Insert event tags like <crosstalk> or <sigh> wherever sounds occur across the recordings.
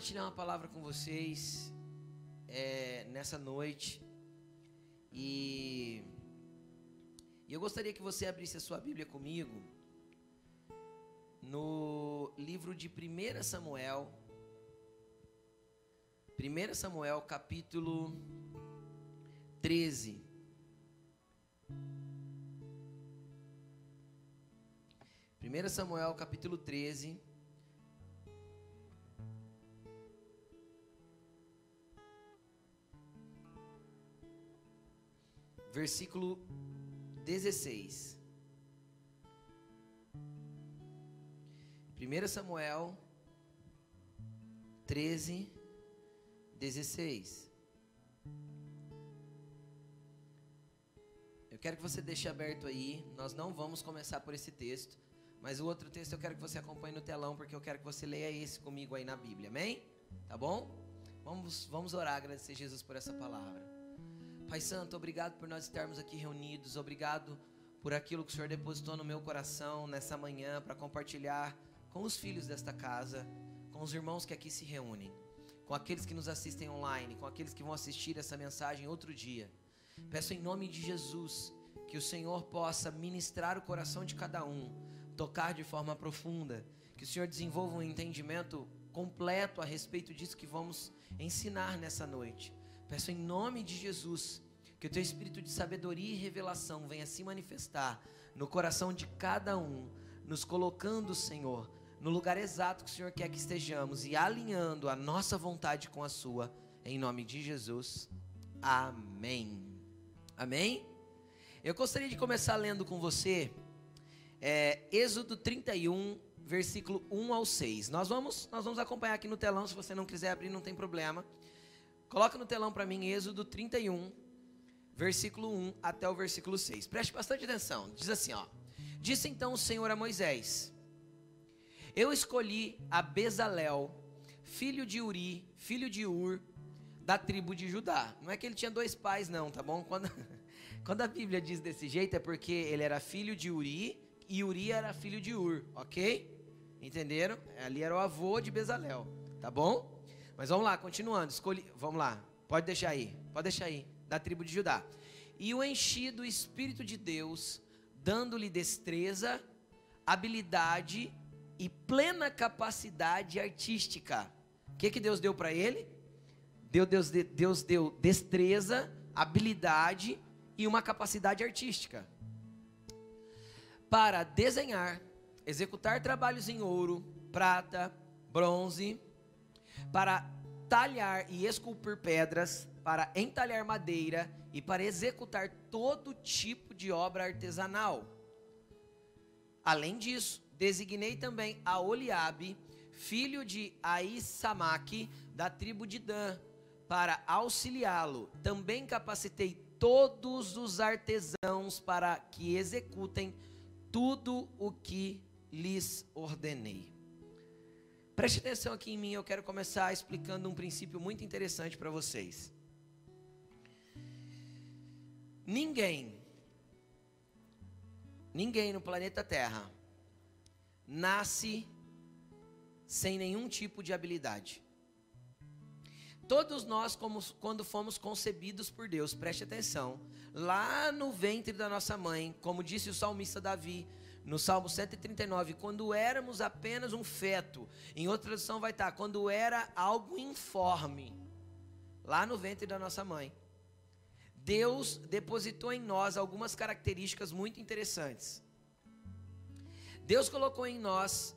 compartilhar uma palavra com vocês é, nessa noite. E, e eu gostaria que você abrisse a sua Bíblia comigo no livro de 1 Samuel. 1 Samuel, capítulo 13. Primeira Samuel, capítulo 13. Versículo 16. 1 Samuel 13, 16. Eu quero que você deixe aberto aí. Nós não vamos começar por esse texto. Mas o outro texto eu quero que você acompanhe no telão, porque eu quero que você leia esse comigo aí na Bíblia. Amém? Tá bom? Vamos, vamos orar, agradecer Jesus por essa palavra. Pai Santo, obrigado por nós estarmos aqui reunidos. Obrigado por aquilo que o Senhor depositou no meu coração nessa manhã para compartilhar com os filhos desta casa, com os irmãos que aqui se reúnem, com aqueles que nos assistem online, com aqueles que vão assistir essa mensagem outro dia. Peço em nome de Jesus que o Senhor possa ministrar o coração de cada um, tocar de forma profunda, que o Senhor desenvolva um entendimento completo a respeito disso que vamos ensinar nessa noite. Peço em nome de Jesus que o teu espírito de sabedoria e revelação venha se manifestar no coração de cada um, nos colocando, Senhor, no lugar exato que o Senhor quer que estejamos e alinhando a nossa vontade com a sua, em nome de Jesus. Amém. Amém? Eu gostaria de começar lendo com você é, Êxodo 31, versículo 1 ao 6. Nós vamos, nós vamos acompanhar aqui no telão, se você não quiser abrir, não tem problema. Coloca no telão para mim Êxodo 31, versículo 1 até o versículo 6. Preste bastante atenção. Diz assim, ó: Disse então o Senhor a Moisés: Eu escolhi a Bezalel, filho de Uri, filho de Ur, da tribo de Judá. Não é que ele tinha dois pais não, tá bom? Quando <laughs> quando a Bíblia diz desse jeito é porque ele era filho de Uri e Uri era filho de Ur, OK? Entenderam? Ali era o avô de Bezalel, tá bom? Mas vamos lá, continuando. Escolhi, vamos lá. Pode deixar aí. Pode deixar aí. Da tribo de Judá. E o enchi do Espírito de Deus, dando-lhe destreza, habilidade e plena capacidade artística. O que, que Deus deu para ele? Deus, Deus, Deus deu destreza, habilidade e uma capacidade artística. Para desenhar, executar trabalhos em ouro, prata, bronze, para talhar e esculpir pedras, para entalhar madeira e para executar todo tipo de obra artesanal. Além disso, designei também a Oliabe, filho de Aissamaque, da tribo de Dan, para auxiliá-lo. Também capacitei todos os artesãos para que executem tudo o que lhes ordenei. Preste atenção aqui em mim, eu quero começar explicando um princípio muito interessante para vocês. Ninguém, ninguém no planeta Terra nasce sem nenhum tipo de habilidade. Todos nós, como, quando fomos concebidos por Deus, preste atenção, lá no ventre da nossa mãe, como disse o salmista Davi, no Salmo 139, quando éramos apenas um feto. Em outra tradução vai estar, quando era algo informe, lá no ventre da nossa mãe. Deus depositou em nós algumas características muito interessantes. Deus colocou em nós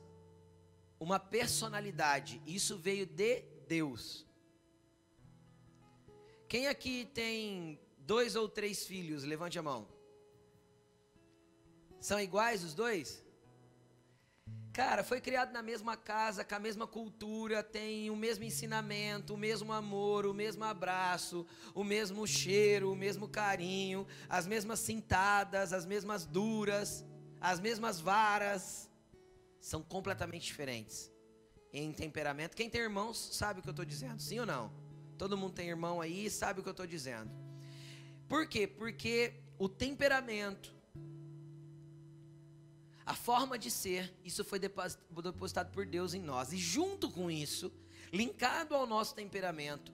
uma personalidade, isso veio de Deus. Quem aqui tem dois ou três filhos? Levante a mão. São iguais os dois? Cara, foi criado na mesma casa, com a mesma cultura, tem o mesmo ensinamento, o mesmo amor, o mesmo abraço, o mesmo cheiro, o mesmo carinho, as mesmas cintadas, as mesmas duras, as mesmas varas. São completamente diferentes em temperamento. Quem tem irmãos sabe o que eu estou dizendo, sim ou não? Todo mundo tem irmão aí sabe o que eu estou dizendo. Por quê? Porque o temperamento, a forma de ser, isso foi depositado por Deus em nós. E junto com isso, linkado ao nosso temperamento,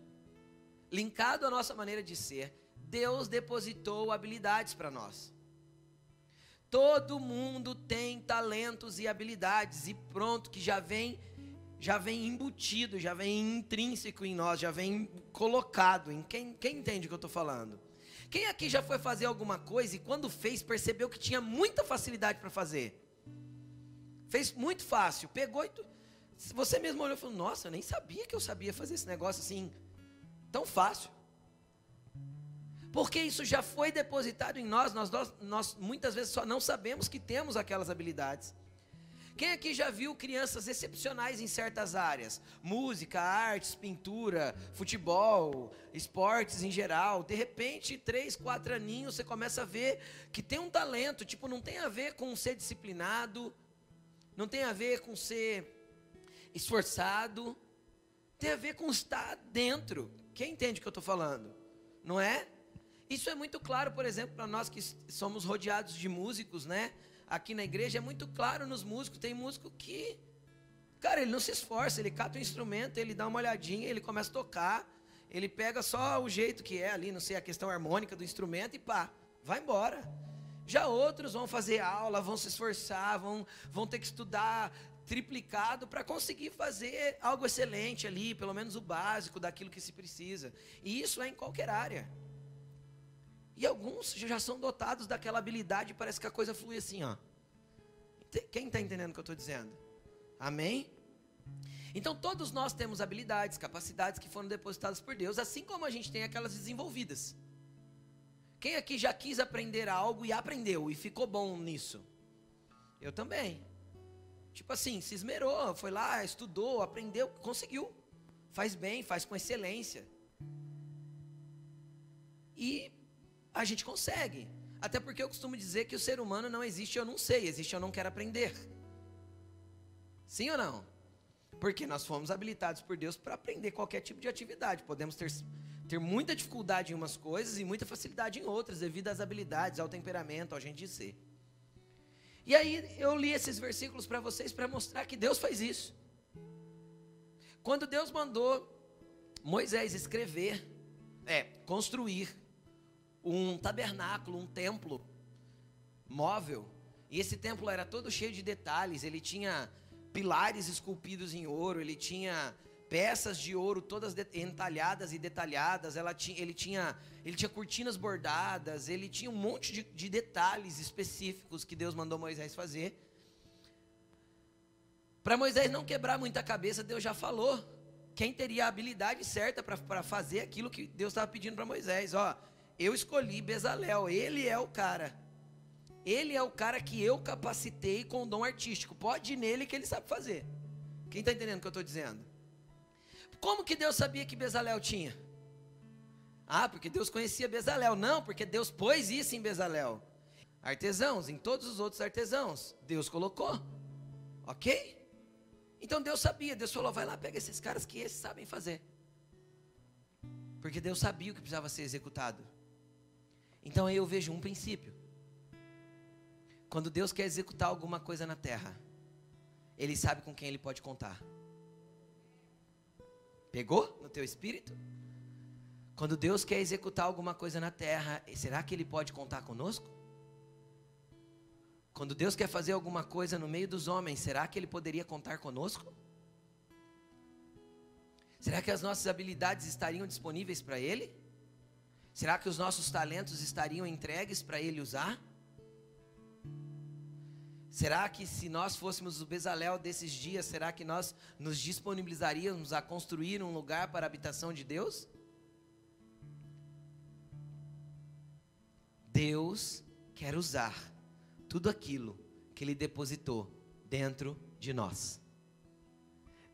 linkado à nossa maneira de ser, Deus depositou habilidades para nós. Todo mundo tem talentos e habilidades e pronto que já vem já vem embutido, já vem intrínseco em nós, já vem colocado em quem, quem entende o que eu estou falando. Quem aqui já foi fazer alguma coisa e quando fez percebeu que tinha muita facilidade para fazer? Fez muito fácil, pegou e tu, você mesmo olhou e falou: Nossa, eu nem sabia que eu sabia fazer esse negócio assim tão fácil. Porque isso já foi depositado em nós, nós, nós, nós muitas vezes só não sabemos que temos aquelas habilidades. Quem aqui já viu crianças excepcionais em certas áreas? Música, artes, pintura, futebol, esportes em geral. De repente, três, quatro aninhos, você começa a ver que tem um talento. Tipo, não tem a ver com ser disciplinado, não tem a ver com ser esforçado, tem a ver com estar dentro. Quem entende o que eu estou falando? Não é? Isso é muito claro, por exemplo, para nós que somos rodeados de músicos, né? Aqui na igreja é muito claro nos músicos. Tem músico que, cara, ele não se esforça, ele cata o instrumento, ele dá uma olhadinha, ele começa a tocar, ele pega só o jeito que é ali, não sei, a questão harmônica do instrumento e pá, vai embora. Já outros vão fazer aula, vão se esforçar, vão, vão ter que estudar triplicado para conseguir fazer algo excelente ali, pelo menos o básico daquilo que se precisa. E isso é em qualquer área. E alguns já são dotados daquela habilidade, parece que a coisa flui assim, ó. Quem está entendendo o que eu estou dizendo? Amém? Então todos nós temos habilidades, capacidades que foram depositadas por Deus, assim como a gente tem aquelas desenvolvidas. Quem aqui já quis aprender algo e aprendeu e ficou bom nisso? Eu também. Tipo assim, se esmerou, foi lá, estudou, aprendeu, conseguiu. Faz bem, faz com excelência. E a gente consegue. Até porque eu costumo dizer que o ser humano não existe eu não sei, existe eu não quero aprender. Sim ou não? Porque nós fomos habilitados por Deus para aprender qualquer tipo de atividade. Podemos ter, ter muita dificuldade em umas coisas e muita facilidade em outras, devido às habilidades, ao temperamento, ao gente de ser. E aí eu li esses versículos para vocês para mostrar que Deus faz isso. Quando Deus mandou Moisés escrever, é, construir um tabernáculo, um templo móvel. E esse templo era todo cheio de detalhes. Ele tinha pilares esculpidos em ouro, ele tinha peças de ouro todas entalhadas e detalhadas. Ela tinha, ele, tinha, ele tinha cortinas bordadas, ele tinha um monte de, de detalhes específicos que Deus mandou Moisés fazer. Para Moisés não quebrar muita cabeça, Deus já falou quem teria a habilidade certa para fazer aquilo que Deus estava pedindo para Moisés. Ó, eu escolhi Bezalel, ele é o cara. Ele é o cara que eu capacitei com o dom artístico. Pode ir nele que ele sabe fazer. Quem está entendendo o que eu estou dizendo? Como que Deus sabia que Bezalel tinha? Ah, porque Deus conhecia Bezalel. Não, porque Deus pôs isso em Bezalel. Artesãos, em todos os outros artesãos, Deus colocou. Ok? Então Deus sabia. Deus falou: vai lá, pega esses caras que esses sabem fazer. Porque Deus sabia o que precisava ser executado. Então aí eu vejo um princípio. Quando Deus quer executar alguma coisa na terra, Ele sabe com quem Ele pode contar. Pegou no teu espírito? Quando Deus quer executar alguma coisa na terra, será que Ele pode contar conosco? Quando Deus quer fazer alguma coisa no meio dos homens, será que Ele poderia contar conosco? Será que as nossas habilidades estariam disponíveis para Ele? Será que os nossos talentos estariam entregues para Ele usar? Será que se nós fôssemos o Bezalel desses dias, será que nós nos disponibilizaríamos a construir um lugar para a habitação de Deus? Deus quer usar tudo aquilo que Ele depositou dentro de nós.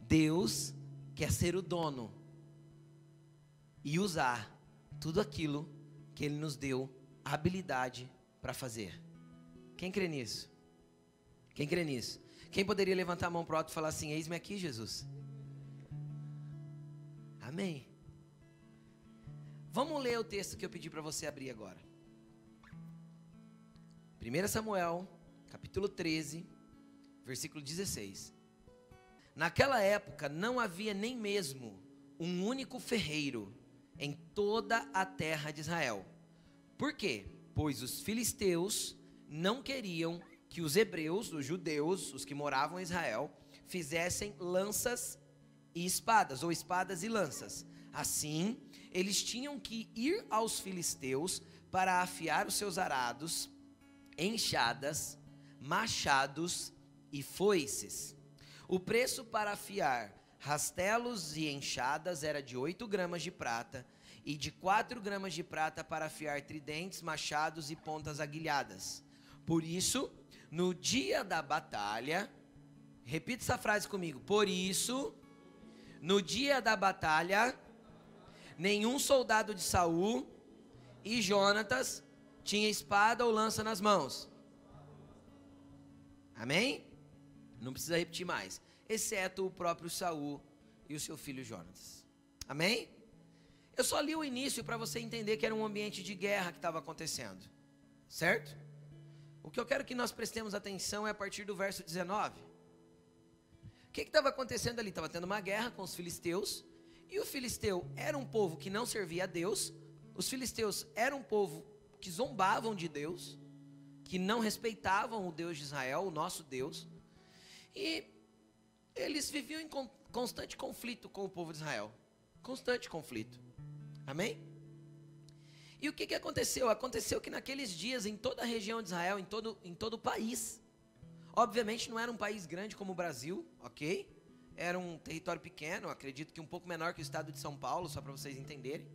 Deus quer ser o dono e usar tudo aquilo que Ele nos deu habilidade para fazer. Quem crê nisso? Quem crê nisso? Quem poderia levantar a mão para o alto e falar assim: Eis-me aqui, Jesus? Amém. Vamos ler o texto que eu pedi para você abrir agora. 1 Samuel, capítulo 13, versículo 16. Naquela época não havia nem mesmo um único ferreiro em toda a terra de Israel. Por quê? Pois os filisteus não queriam que os hebreus, os judeus, os que moravam em Israel, fizessem lanças e espadas, ou espadas e lanças. Assim, eles tinham que ir aos filisteus para afiar os seus arados, enxadas, machados e foices. O preço para afiar rastelos e enxadas era de 8 gramas de prata e de 4 gramas de prata para afiar tridentes, machados e pontas aguilhadas. Por isso, no dia da batalha, repita essa frase comigo. Por isso, no dia da batalha, nenhum soldado de Saul e Jonatas tinha espada ou lança nas mãos. Amém? Não precisa repetir mais. Exceto o próprio Saul e o seu filho Jonatas. Amém? Eu só li o início para você entender que era um ambiente de guerra que estava acontecendo. Certo? O que eu quero que nós prestemos atenção é a partir do verso 19. O que estava acontecendo ali? Estava tendo uma guerra com os filisteus. E o filisteu era um povo que não servia a Deus. Os filisteus eram um povo que zombavam de Deus, que não respeitavam o Deus de Israel, o nosso Deus. E eles viviam em constante conflito com o povo de Israel. Constante conflito. Amém? E o que, que aconteceu? Aconteceu que naqueles dias, em toda a região de Israel, em todo, em todo o país, obviamente não era um país grande como o Brasil, ok? Era um território pequeno, acredito que um pouco menor que o estado de São Paulo, só para vocês entenderem.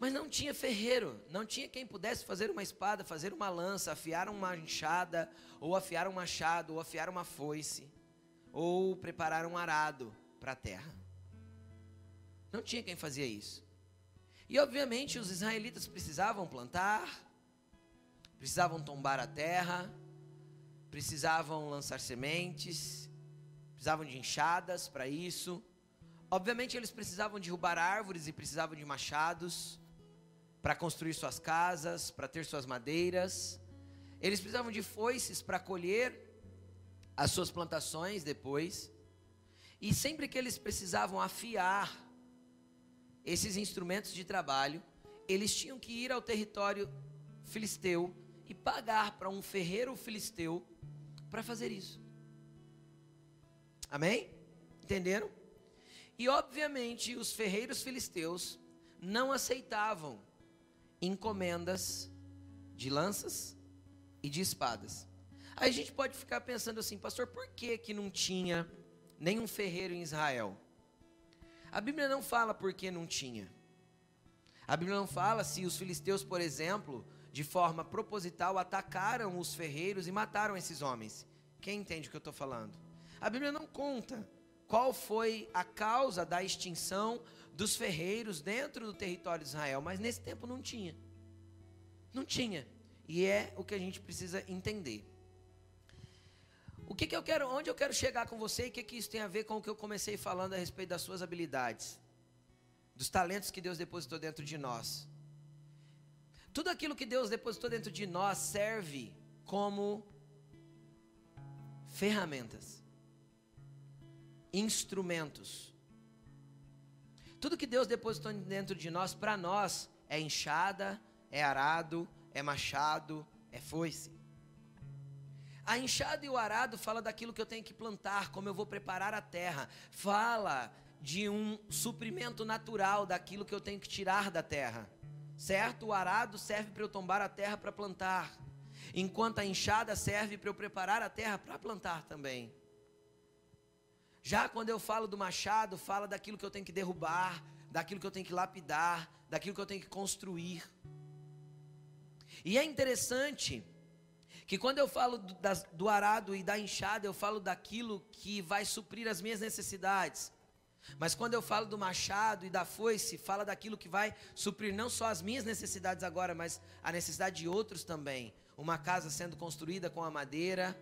Mas não tinha ferreiro, não tinha quem pudesse fazer uma espada, fazer uma lança, afiar uma enxada, ou afiar um machado, ou afiar uma foice, ou preparar um arado para a terra. Não tinha quem fazia isso. E obviamente os israelitas precisavam plantar, precisavam tombar a terra, precisavam lançar sementes, precisavam de enxadas para isso. Obviamente eles precisavam derrubar árvores e precisavam de machados para construir suas casas, para ter suas madeiras. Eles precisavam de foices para colher as suas plantações depois. E sempre que eles precisavam afiar esses instrumentos de trabalho, eles tinham que ir ao território filisteu e pagar para um ferreiro filisteu para fazer isso. Amém? Entenderam? E obviamente os ferreiros filisteus não aceitavam encomendas de lanças e de espadas. Aí a gente pode ficar pensando assim, pastor, por que que não tinha nenhum ferreiro em Israel? A Bíblia não fala por que não tinha. A Bíblia não fala se os filisteus, por exemplo, de forma proposital atacaram os ferreiros e mataram esses homens. Quem entende o que eu estou falando? A Bíblia não conta qual foi a causa da extinção dos ferreiros dentro do território de Israel, mas nesse tempo não tinha. Não tinha. E é o que a gente precisa entender. O que, que eu quero, onde eu quero chegar com você e o que, que isso tem a ver com o que eu comecei falando a respeito das suas habilidades, dos talentos que Deus depositou dentro de nós. Tudo aquilo que Deus depositou dentro de nós serve como ferramentas, instrumentos tudo que Deus depositou dentro de nós, para nós, é enxada, é arado, é machado, é foice. A enxada e o arado fala daquilo que eu tenho que plantar, como eu vou preparar a terra. Fala de um suprimento natural daquilo que eu tenho que tirar da terra. Certo? O arado serve para eu tombar a terra para plantar, enquanto a enxada serve para eu preparar a terra para plantar também. Já quando eu falo do machado, fala daquilo que eu tenho que derrubar, daquilo que eu tenho que lapidar, daquilo que eu tenho que construir. E é interessante que quando eu falo do, das, do arado e da enxada, eu falo daquilo que vai suprir as minhas necessidades. Mas quando eu falo do machado e da foice, fala daquilo que vai suprir não só as minhas necessidades agora, mas a necessidade de outros também. Uma casa sendo construída com a madeira,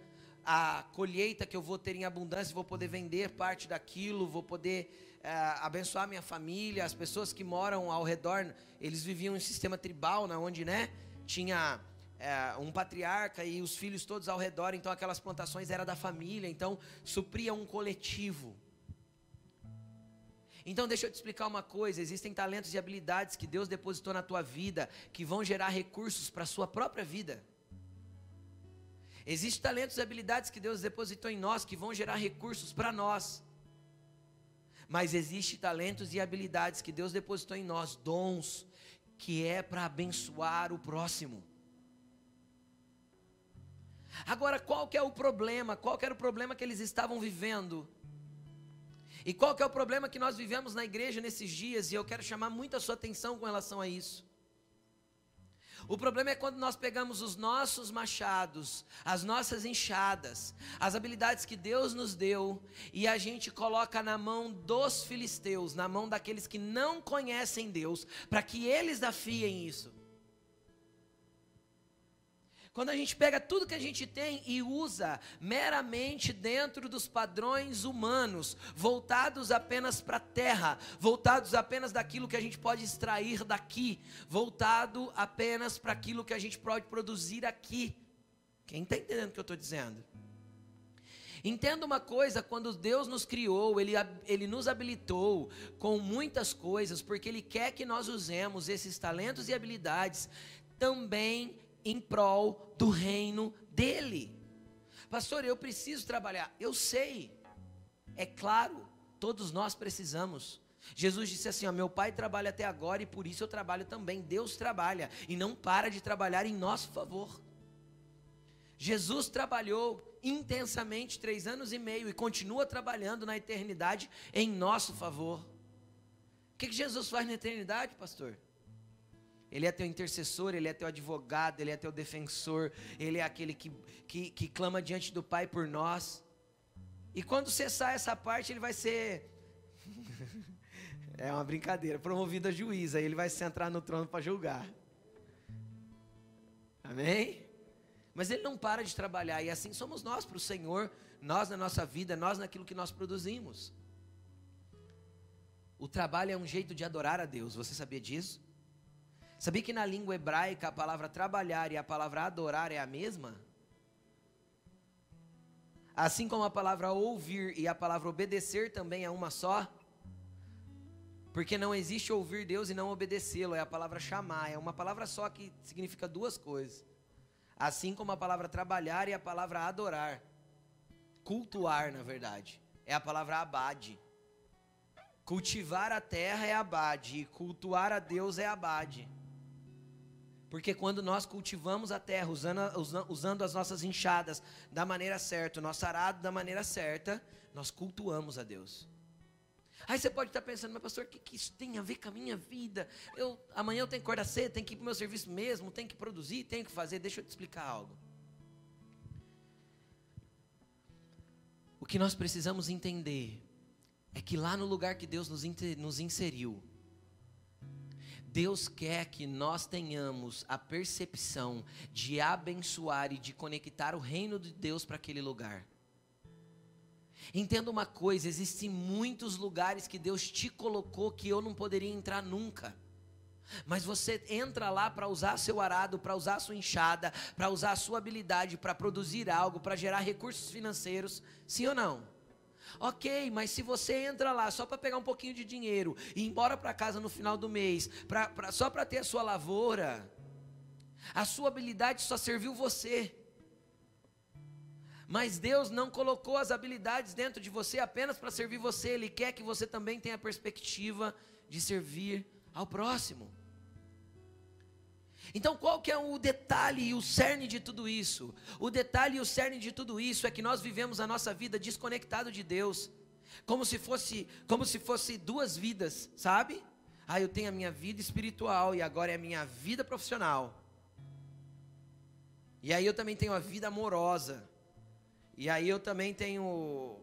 a colheita que eu vou ter em abundância, vou poder vender parte daquilo, vou poder é, abençoar minha família, as pessoas que moram ao redor, eles viviam em um sistema tribal, na onde, né, tinha é, um patriarca e os filhos todos ao redor, então aquelas plantações era da família, então supria um coletivo. Então deixa eu te explicar uma coisa: existem talentos e habilidades que Deus depositou na tua vida que vão gerar recursos para a sua própria vida. Existem talentos e habilidades que Deus depositou em nós que vão gerar recursos para nós. Mas existem talentos e habilidades que Deus depositou em nós, dons, que é para abençoar o próximo. Agora, qual que é o problema? Qual que era o problema que eles estavam vivendo? E qual que é o problema que nós vivemos na igreja nesses dias? E eu quero chamar muito a sua atenção com relação a isso. O problema é quando nós pegamos os nossos machados, as nossas enxadas, as habilidades que Deus nos deu e a gente coloca na mão dos filisteus, na mão daqueles que não conhecem Deus, para que eles afiem isso. Quando a gente pega tudo que a gente tem e usa meramente dentro dos padrões humanos, voltados apenas para a terra, voltados apenas daquilo que a gente pode extrair daqui, voltado apenas para aquilo que a gente pode produzir aqui. Quem está entendendo o que eu estou dizendo? Entenda uma coisa: quando Deus nos criou, Ele, Ele nos habilitou com muitas coisas, porque Ele quer que nós usemos esses talentos e habilidades também em prol do reino dele. Pastor, eu preciso trabalhar. Eu sei. É claro, todos nós precisamos. Jesus disse assim: ó, Meu pai trabalha até agora e por isso eu trabalho também. Deus trabalha e não para de trabalhar em nosso favor. Jesus trabalhou intensamente três anos e meio e continua trabalhando na eternidade em nosso favor. O que, que Jesus faz na eternidade, pastor? Ele é teu intercessor, ele é teu advogado, ele é teu defensor, ele é aquele que, que, que clama diante do Pai por nós. E quando cessar essa parte, ele vai ser. <laughs> é uma brincadeira, promovido a juiz, aí ele vai se entrar no trono para julgar. Amém? Mas ele não para de trabalhar, e assim somos nós para o Senhor, nós na nossa vida, nós naquilo que nós produzimos. O trabalho é um jeito de adorar a Deus, você sabia disso? Sabia que na língua hebraica a palavra trabalhar e a palavra adorar é a mesma? Assim como a palavra ouvir e a palavra obedecer também é uma só? Porque não existe ouvir Deus e não obedecê-lo, é a palavra chamar, é uma palavra só que significa duas coisas. Assim como a palavra trabalhar e a palavra adorar. Cultuar, na verdade, é a palavra abade. Cultivar a terra é abade, e cultuar a Deus é abade. Porque quando nós cultivamos a terra, usando, usando as nossas enxadas da maneira certa, o nosso arado da maneira certa, nós cultuamos a Deus. Aí você pode estar pensando, mas pastor, o que, que isso tem a ver com a minha vida? Eu, amanhã eu tenho que acordar cedo, tenho que ir para o meu serviço mesmo, tenho que produzir, tenho que fazer. Deixa eu te explicar algo. O que nós precisamos entender é que lá no lugar que Deus nos, nos inseriu, Deus quer que nós tenhamos a percepção de abençoar e de conectar o reino de Deus para aquele lugar. Entenda uma coisa: existem muitos lugares que Deus te colocou que eu não poderia entrar nunca. Mas você entra lá para usar seu arado, para usar sua enxada, para usar sua habilidade, para produzir algo, para gerar recursos financeiros, sim ou não? Ok, mas se você entra lá só para pegar um pouquinho de dinheiro e ir embora para casa no final do mês, pra, pra só para ter a sua lavoura, a sua habilidade só serviu você. Mas Deus não colocou as habilidades dentro de você apenas para servir você, Ele quer que você também tenha a perspectiva de servir ao próximo. Então, qual que é o detalhe e o cerne de tudo isso? O detalhe e o cerne de tudo isso é que nós vivemos a nossa vida desconectado de Deus, como se fosse, como se fosse duas vidas, sabe? Ah, eu tenho a minha vida espiritual e agora é a minha vida profissional. E aí eu também tenho a vida amorosa. E aí eu também tenho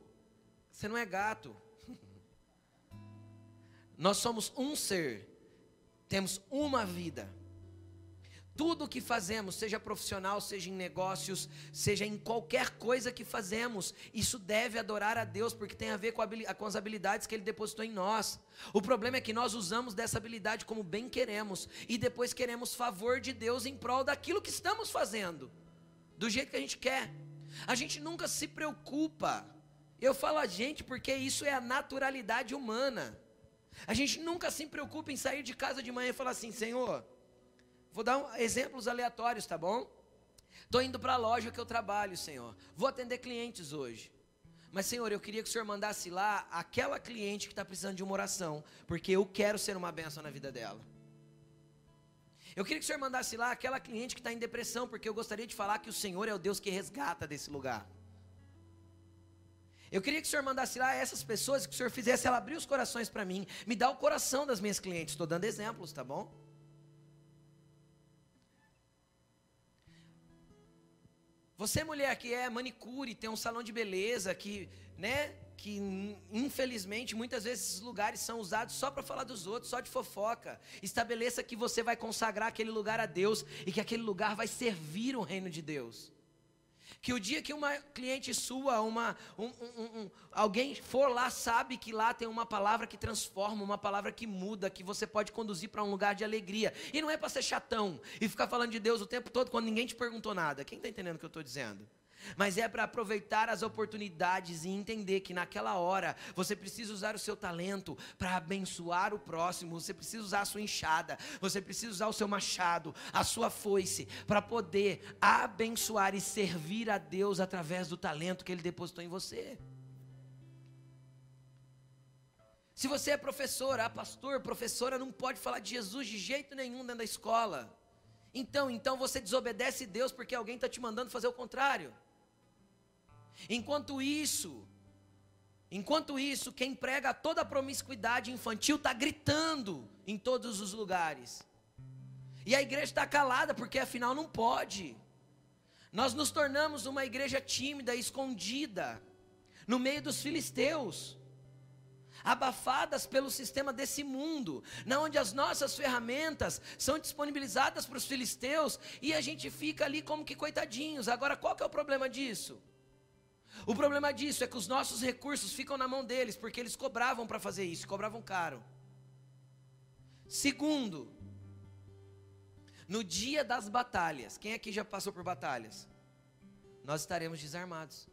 Você não é gato. <laughs> Nós somos um ser. Temos uma vida. Tudo o que fazemos, seja profissional, seja em negócios, seja em qualquer coisa que fazemos, isso deve adorar a Deus, porque tem a ver com, com, as habilidades que Ele depositou em nós. O problema é que nós usamos dessa habilidade como bem queremos, e depois queremos favor de Deus em prol daquilo que estamos fazendo, do jeito que a gente quer. A gente nunca se preocupa. Eu falo a gente porque isso é a naturalidade humana. A gente nunca se preocupa em sair de casa de manhã e falar assim: Senhor Vou dar um, exemplos aleatórios, tá bom? Estou indo para a loja que eu trabalho, Senhor. Vou atender clientes hoje. Mas, Senhor, eu queria que o Senhor mandasse lá aquela cliente que está precisando de uma oração, porque eu quero ser uma bênção na vida dela. Eu queria que o Senhor mandasse lá aquela cliente que está em depressão, porque eu gostaria de falar que o Senhor é o Deus que resgata desse lugar. Eu queria que o Senhor mandasse lá essas pessoas, que o Senhor fizesse ela abrir os corações para mim, me dá o coração das minhas clientes. Estou dando exemplos, tá bom? Você mulher que é manicure, tem um salão de beleza que, né, que infelizmente muitas vezes esses lugares são usados só para falar dos outros, só de fofoca. Estabeleça que você vai consagrar aquele lugar a Deus e que aquele lugar vai servir o reino de Deus. Que o dia que uma cliente sua, uma, um, um, um, alguém for lá, sabe que lá tem uma palavra que transforma, uma palavra que muda, que você pode conduzir para um lugar de alegria. E não é para ser chatão e ficar falando de Deus o tempo todo quando ninguém te perguntou nada. Quem está entendendo o que eu estou dizendo? Mas é para aproveitar as oportunidades e entender que naquela hora você precisa usar o seu talento para abençoar o próximo, você precisa usar a sua enxada, você precisa usar o seu machado, a sua foice, para poder abençoar e servir a Deus através do talento que Ele depositou em você. Se você é professora, pastor, professora, não pode falar de Jesus de jeito nenhum dentro da escola. Então, então você desobedece Deus porque alguém está te mandando fazer o contrário. Enquanto isso, enquanto isso, quem prega toda a promiscuidade infantil está gritando em todos os lugares. E a igreja está calada, porque afinal não pode. Nós nos tornamos uma igreja tímida, escondida, no meio dos filisteus, abafadas pelo sistema desse mundo, na onde as nossas ferramentas são disponibilizadas para os filisteus e a gente fica ali como que coitadinhos. Agora, qual que é o problema disso? O problema disso é que os nossos recursos ficam na mão deles, porque eles cobravam para fazer isso, cobravam caro. Segundo, no dia das batalhas, quem aqui já passou por batalhas? Nós estaremos desarmados.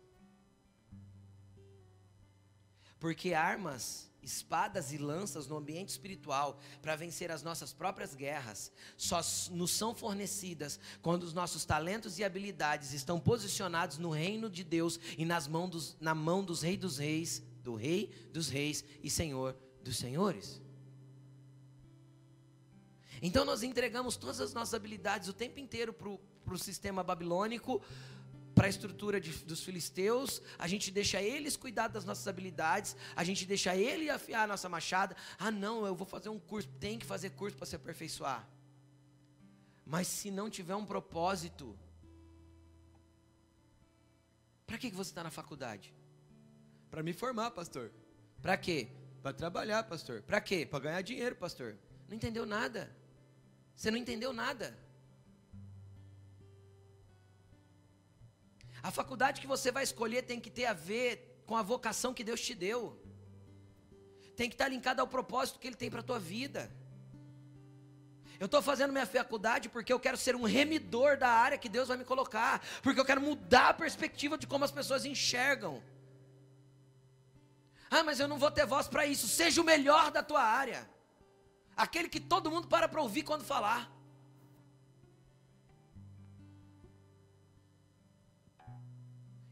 Porque armas espadas e lanças no ambiente espiritual para vencer as nossas próprias guerras só nos são fornecidas quando os nossos talentos e habilidades estão posicionados no reino de Deus e nas mãos dos, na mão dos reis dos reis, do rei dos reis e senhor dos senhores. Então nós entregamos todas as nossas habilidades o tempo inteiro para o sistema babilônico, para a estrutura de, dos filisteus, a gente deixa eles cuidar das nossas habilidades, a gente deixa ele afiar a nossa machada. Ah, não, eu vou fazer um curso, tem que fazer curso para se aperfeiçoar. Mas se não tiver um propósito, para que você está na faculdade? Para me formar, pastor. Para quê? Para trabalhar, pastor. Para quê? Para ganhar dinheiro, pastor. Não entendeu nada. Você não entendeu nada. A faculdade que você vai escolher tem que ter a ver com a vocação que Deus te deu. Tem que estar linkada ao propósito que Ele tem para a tua vida. Eu estou fazendo minha faculdade porque eu quero ser um remidor da área que Deus vai me colocar. Porque eu quero mudar a perspectiva de como as pessoas enxergam. Ah, mas eu não vou ter voz para isso. Seja o melhor da tua área. Aquele que todo mundo para para ouvir quando falar.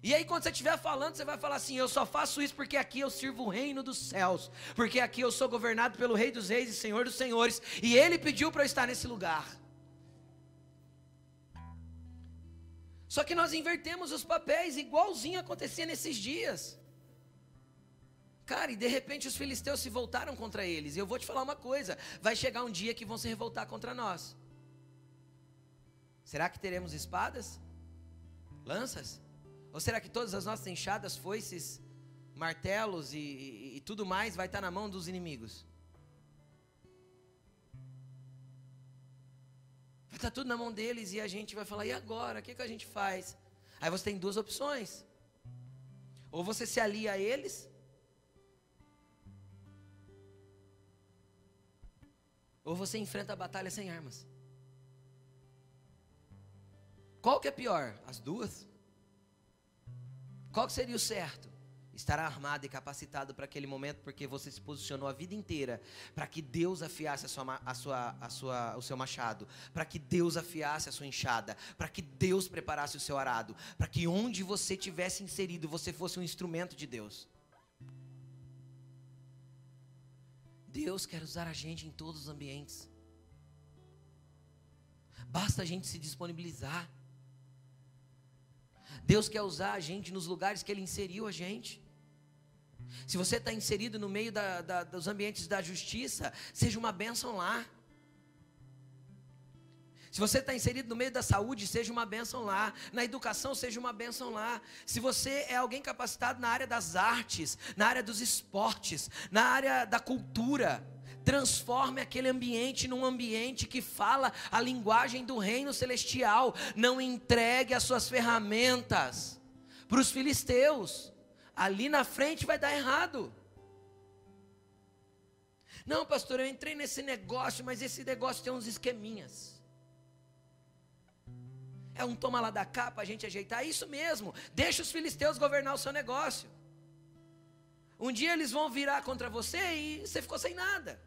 E aí, quando você estiver falando, você vai falar assim: Eu só faço isso porque aqui eu sirvo o reino dos céus, porque aqui eu sou governado pelo Rei dos Reis e Senhor dos Senhores, e Ele pediu para eu estar nesse lugar. Só que nós invertemos os papéis, igualzinho acontecia nesses dias. Cara, e de repente os filisteus se voltaram contra eles. E eu vou te falar uma coisa: vai chegar um dia que vão se revoltar contra nós. Será que teremos espadas? Lanças? Ou será que todas as nossas enxadas, foices, martelos e, e, e tudo mais vai estar na mão dos inimigos? Vai estar tudo na mão deles e a gente vai falar: e agora? O que, que a gente faz? Aí você tem duas opções. Ou você se alia a eles, ou você enfrenta a batalha sem armas. Qual que é pior? As duas? Qual seria o certo? Estar armado e capacitado para aquele momento, porque você se posicionou a vida inteira para que Deus afiasse a sua, a sua, a sua, o seu machado, para que Deus afiasse a sua enxada, para que Deus preparasse o seu arado, para que onde você tivesse inserido você fosse um instrumento de Deus. Deus quer usar a gente em todos os ambientes. Basta a gente se disponibilizar. Deus quer usar a gente nos lugares que Ele inseriu a gente. Se você está inserido no meio da, da, dos ambientes da justiça, seja uma bênção lá. Se você está inserido no meio da saúde, seja uma bênção lá. Na educação, seja uma bênção lá. Se você é alguém capacitado na área das artes, na área dos esportes, na área da cultura, transforme aquele ambiente num ambiente que fala a linguagem do reino celestial. Não entregue as suas ferramentas para os filisteus. Ali na frente vai dar errado. Não, pastor, eu entrei nesse negócio, mas esse negócio tem uns esqueminhas. É um toma lá da cá para a gente ajeitar. É isso mesmo. Deixa os filisteus governar o seu negócio. Um dia eles vão virar contra você e você ficou sem nada.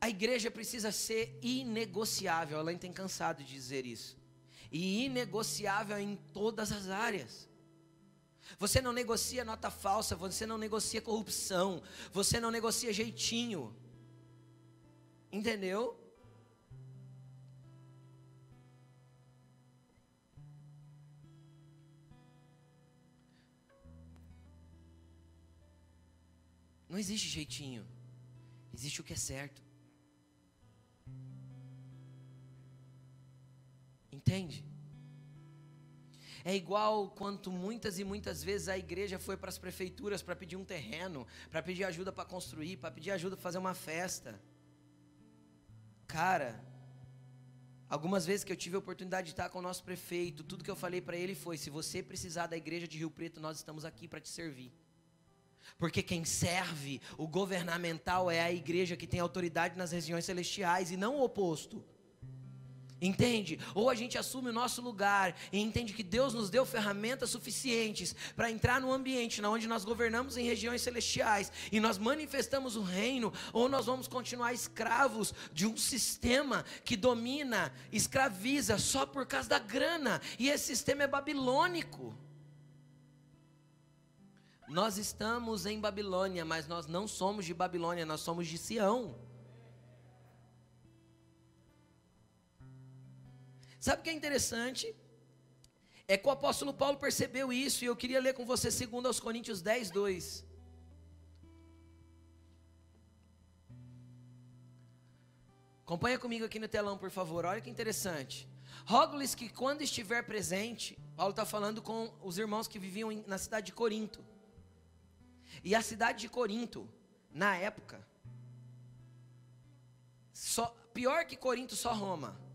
A igreja precisa ser inegociável, ela tem cansado de dizer isso. E inegociável em todas as áreas. Você não negocia nota falsa, você não negocia corrupção, você não negocia jeitinho. Entendeu? Não existe jeitinho. Existe o que é certo. Entende? É igual quanto muitas e muitas vezes a igreja foi para as prefeituras para pedir um terreno, para pedir ajuda para construir, para pedir ajuda para fazer uma festa. Cara, algumas vezes que eu tive a oportunidade de estar com o nosso prefeito, tudo que eu falei para ele foi: se você precisar da igreja de Rio Preto, nós estamos aqui para te servir. Porque quem serve o governamental é a igreja que tem autoridade nas regiões celestiais e não o oposto. Entende? Ou a gente assume o nosso lugar e entende que Deus nos deu ferramentas suficientes para entrar no ambiente onde nós governamos em regiões celestiais e nós manifestamos o reino, ou nós vamos continuar escravos de um sistema que domina, escraviza só por causa da grana, e esse sistema é babilônico. Nós estamos em Babilônia, mas nós não somos de Babilônia, nós somos de Sião. Sabe o que é interessante? É que o apóstolo Paulo percebeu isso, e eu queria ler com você 2 aos Coríntios 10, 2. Acompanha comigo aqui no telão, por favor. Olha que interessante. Rogo-lhes que quando estiver presente, Paulo está falando com os irmãos que viviam na cidade de Corinto. E a cidade de Corinto, na época, só, pior que Corinto, só Roma.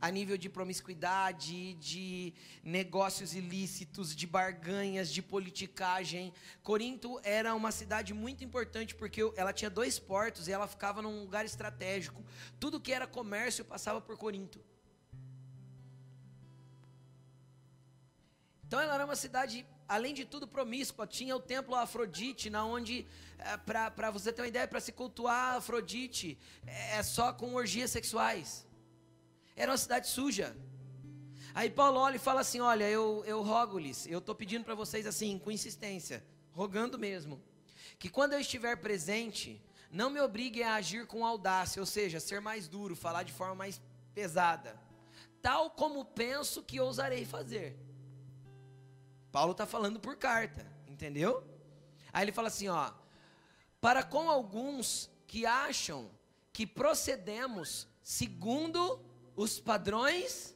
A nível de promiscuidade, de negócios ilícitos, de barganhas, de politicagem. Corinto era uma cidade muito importante porque ela tinha dois portos e ela ficava num lugar estratégico. Tudo que era comércio passava por Corinto. Então ela era uma cidade além de tudo promíscua, tinha o templo Afrodite, na onde, é, para você ter uma ideia, para se cultuar Afrodite, é, é só com orgias sexuais. Era uma cidade suja. Aí Paulo olha e fala assim: Olha, eu, eu rogo-lhes, eu estou pedindo para vocês assim, com insistência, rogando mesmo, que quando eu estiver presente, não me obriguem a agir com audácia, ou seja, ser mais duro, falar de forma mais pesada, tal como penso que ousarei fazer. Paulo está falando por carta, entendeu? Aí ele fala assim: ó, para com alguns que acham que procedemos segundo os padrões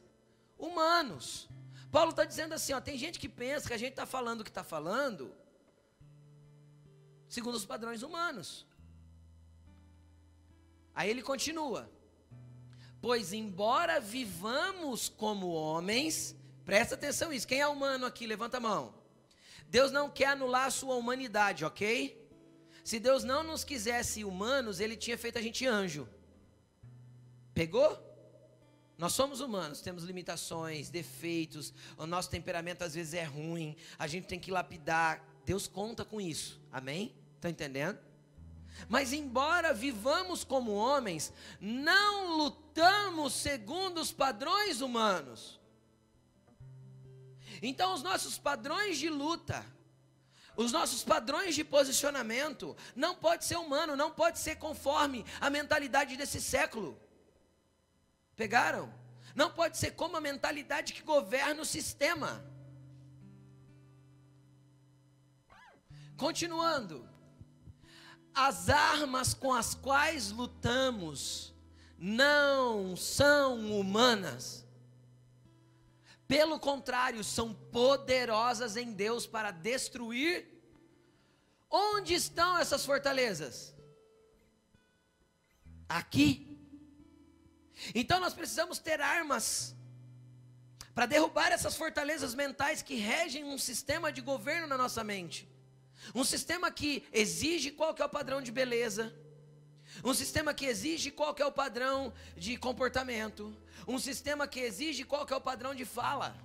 humanos. Paulo está dizendo assim: ó, tem gente que pensa que a gente está falando o que está falando segundo os padrões humanos. Aí ele continua. Pois embora vivamos como homens, presta atenção nisso. Quem é humano aqui? Levanta a mão. Deus não quer anular a sua humanidade, ok? Se Deus não nos quisesse humanos, Ele tinha feito a gente anjo. Pegou? Nós somos humanos, temos limitações, defeitos, o nosso temperamento às vezes é ruim, a gente tem que lapidar. Deus conta com isso, amém? Estão entendendo? Mas, embora vivamos como homens, não lutamos segundo os padrões humanos. Então, os nossos padrões de luta, os nossos padrões de posicionamento, não pode ser humano, não pode ser conforme a mentalidade desse século. Pegaram? Não pode ser como a mentalidade que governa o sistema. Continuando. As armas com as quais lutamos não são humanas. Pelo contrário, são poderosas em Deus para destruir. Onde estão essas fortalezas? Aqui. Então nós precisamos ter armas para derrubar essas fortalezas mentais que regem um sistema de governo na nossa mente. Um sistema que exige qual que é o padrão de beleza. Um sistema que exige qual que é o padrão de comportamento. Um sistema que exige qual que é o padrão de fala.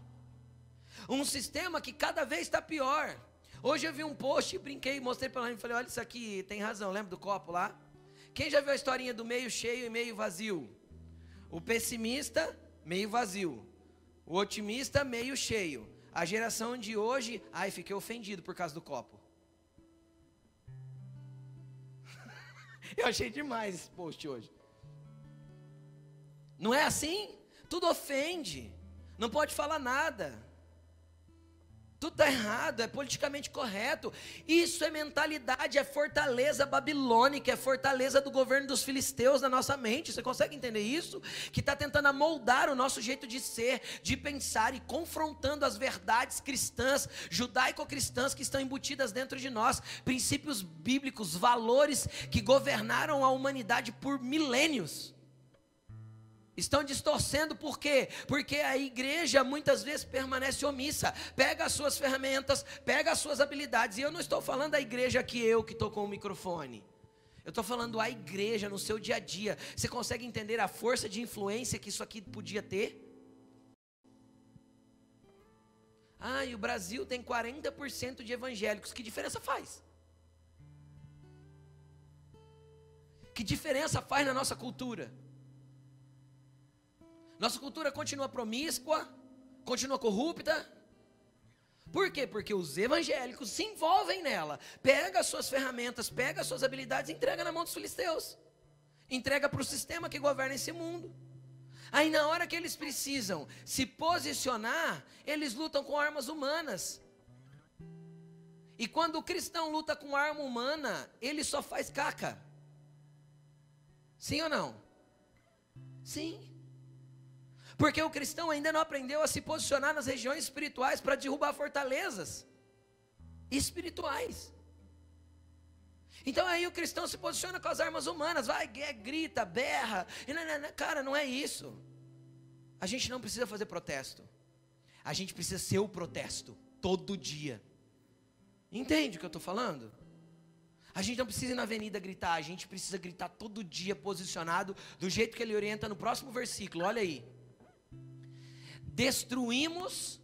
Um sistema que cada vez está pior. Hoje eu vi um post, brinquei, mostrei para ela e falei: olha, isso aqui tem razão, lembra do copo lá? Quem já viu a historinha do meio cheio e meio vazio? O pessimista, meio vazio. O otimista, meio cheio. A geração de hoje, ai, fiquei ofendido por causa do copo. <laughs> Eu achei demais esse post hoje. Não é assim? Tudo ofende. Não pode falar nada. Tudo está errado, é politicamente correto. Isso é mentalidade, é fortaleza babilônica, é fortaleza do governo dos filisteus na nossa mente. Você consegue entender isso? Que está tentando amoldar o nosso jeito de ser, de pensar e confrontando as verdades cristãs, judaico-cristãs que estão embutidas dentro de nós, princípios bíblicos, valores que governaram a humanidade por milênios. Estão distorcendo por quê? Porque a igreja muitas vezes permanece omissa. Pega as suas ferramentas, pega as suas habilidades. E eu não estou falando da igreja que eu que estou com o microfone. Eu estou falando a igreja no seu dia a dia. Você consegue entender a força de influência que isso aqui podia ter? Ah, e o Brasil tem 40% de evangélicos. Que diferença faz? Que diferença faz na nossa cultura? Nossa cultura continua promíscua, continua corrupta. Por quê? Porque os evangélicos se envolvem nela. Pega as suas ferramentas, pega as suas habilidades e entrega na mão dos filisteus. Entrega para o sistema que governa esse mundo. Aí na hora que eles precisam se posicionar, eles lutam com armas humanas. E quando o cristão luta com arma humana, ele só faz caca. Sim ou não? Sim. Porque o cristão ainda não aprendeu a se posicionar nas regiões espirituais para derrubar fortalezas espirituais. Então aí o cristão se posiciona com as armas humanas, vai, grita, berra. Cara, não é isso. A gente não precisa fazer protesto. A gente precisa ser o protesto todo dia. Entende o que eu estou falando? A gente não precisa ir na avenida gritar, a gente precisa gritar todo dia posicionado do jeito que ele orienta no próximo versículo. Olha aí destruímos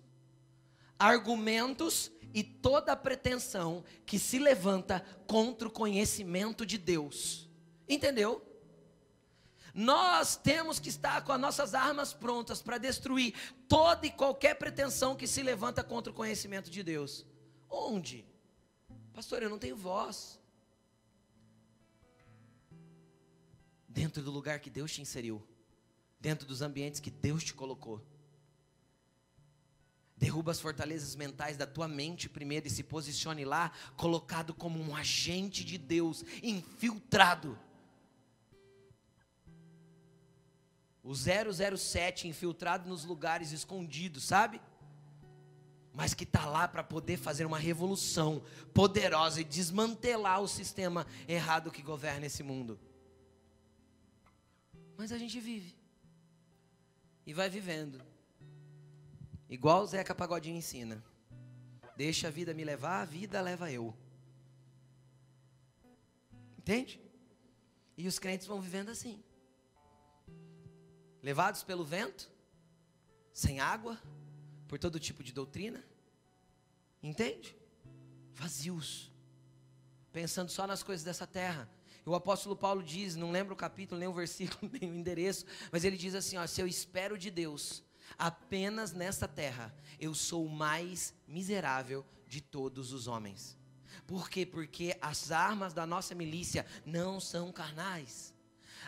argumentos e toda pretensão que se levanta contra o conhecimento de Deus. Entendeu? Nós temos que estar com as nossas armas prontas para destruir toda e qualquer pretensão que se levanta contra o conhecimento de Deus. Onde? Pastor, eu não tenho voz. Dentro do lugar que Deus te inseriu, dentro dos ambientes que Deus te colocou. Derruba as fortalezas mentais da tua mente primeiro e se posicione lá, colocado como um agente de Deus, infiltrado. O 007 infiltrado nos lugares escondidos, sabe? Mas que está lá para poder fazer uma revolução poderosa e desmantelar o sistema errado que governa esse mundo. Mas a gente vive. E vai vivendo. Igual o Zeca Pagodinho ensina. Deixa a vida me levar, a vida leva eu. Entende? E os crentes vão vivendo assim. Levados pelo vento, sem água, por todo tipo de doutrina. Entende? Vazios. Pensando só nas coisas dessa terra. O apóstolo Paulo diz, não lembro o capítulo, nem o versículo, <laughs> nem o endereço, mas ele diz assim: ó, se eu espero de Deus apenas nesta terra, eu sou o mais miserável de todos os homens. Por quê? Porque as armas da nossa milícia não são carnais.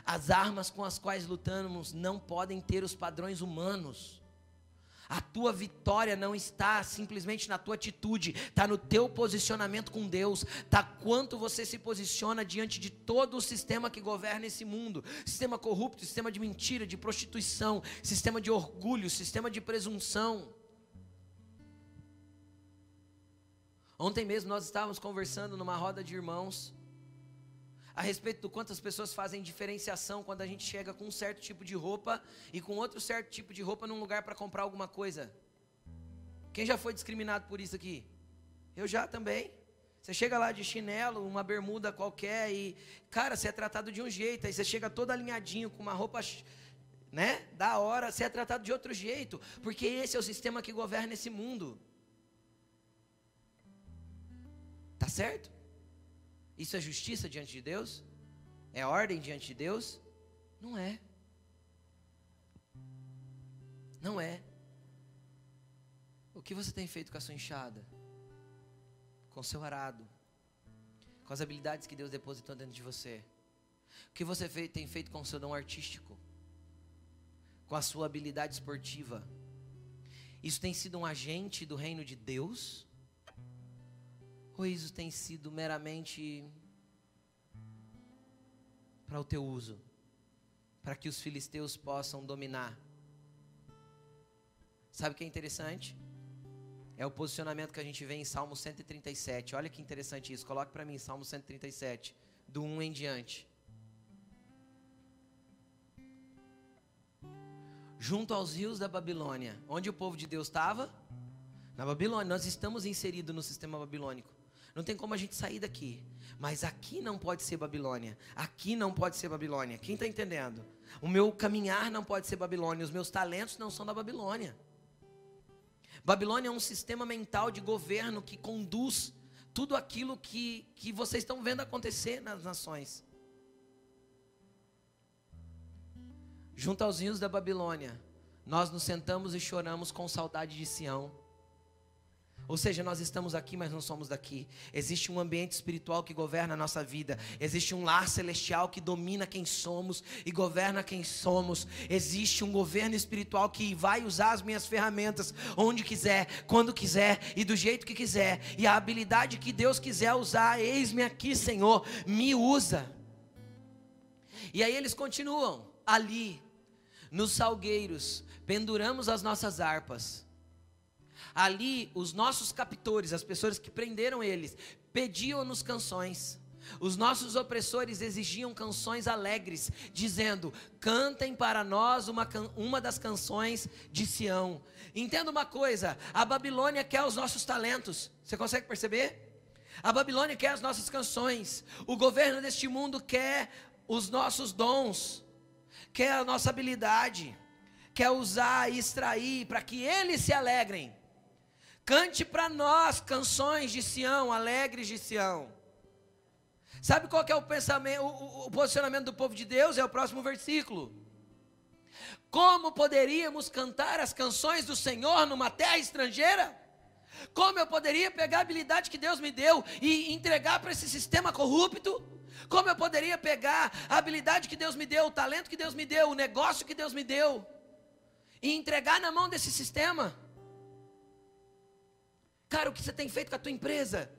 As armas com as quais lutamos não podem ter os padrões humanos. A tua vitória não está simplesmente na tua atitude, está no teu posicionamento com Deus, está quanto você se posiciona diante de todo o sistema que governa esse mundo sistema corrupto, sistema de mentira, de prostituição, sistema de orgulho, sistema de presunção. Ontem mesmo nós estávamos conversando numa roda de irmãos a respeito do quanto as pessoas fazem diferenciação quando a gente chega com um certo tipo de roupa e com outro certo tipo de roupa num lugar para comprar alguma coisa. Quem já foi discriminado por isso aqui? Eu já também. Você chega lá de chinelo, uma bermuda qualquer e, cara, você é tratado de um jeito, aí você chega todo alinhadinho com uma roupa, né, da hora, você é tratado de outro jeito, porque esse é o sistema que governa esse mundo. Tá certo? Isso é justiça diante de Deus? É ordem diante de Deus? Não é. Não é. O que você tem feito com a sua enxada? Com o seu arado? Com as habilidades que Deus depositou dentro de você? O que você tem feito com o seu dom artístico? Com a sua habilidade esportiva? Isso tem sido um agente do reino de Deus? Ou isso tem sido meramente para o teu uso? Para que os filisteus possam dominar? Sabe o que é interessante? É o posicionamento que a gente vê em Salmo 137. Olha que interessante isso. Coloque para mim Salmo 137, do 1 em diante. Junto aos rios da Babilônia, onde o povo de Deus estava? Na Babilônia. Nós estamos inseridos no sistema babilônico. Não tem como a gente sair daqui. Mas aqui não pode ser Babilônia. Aqui não pode ser Babilônia. Quem está entendendo? O meu caminhar não pode ser Babilônia. Os meus talentos não são da Babilônia. Babilônia é um sistema mental de governo que conduz tudo aquilo que, que vocês estão vendo acontecer nas nações. Junto aos rios da Babilônia, nós nos sentamos e choramos com saudade de Sião. Ou seja, nós estamos aqui, mas não somos daqui. Existe um ambiente espiritual que governa a nossa vida. Existe um lar celestial que domina quem somos e governa quem somos. Existe um governo espiritual que vai usar as minhas ferramentas onde quiser, quando quiser e do jeito que quiser. E a habilidade que Deus quiser usar, eis-me aqui, Senhor, me usa. E aí eles continuam ali, nos salgueiros, penduramos as nossas harpas Ali, os nossos captores, as pessoas que prenderam eles, pediam-nos canções. Os nossos opressores exigiam canções alegres, dizendo: cantem para nós uma, uma das canções de Sião. Entenda uma coisa: a Babilônia quer os nossos talentos. Você consegue perceber? A Babilônia quer as nossas canções. O governo deste mundo quer os nossos dons, quer a nossa habilidade, quer usar e extrair para que eles se alegrem. Cante para nós canções de Sião, alegres de Sião. Sabe qual é o pensamento, o, o posicionamento do povo de Deus? É o próximo versículo. Como poderíamos cantar as canções do Senhor numa terra estrangeira? Como eu poderia pegar a habilidade que Deus me deu e entregar para esse sistema corrupto? Como eu poderia pegar a habilidade que Deus me deu, o talento que Deus me deu, o negócio que Deus me deu e entregar na mão desse sistema? Cara, o que você tem feito com a tua empresa?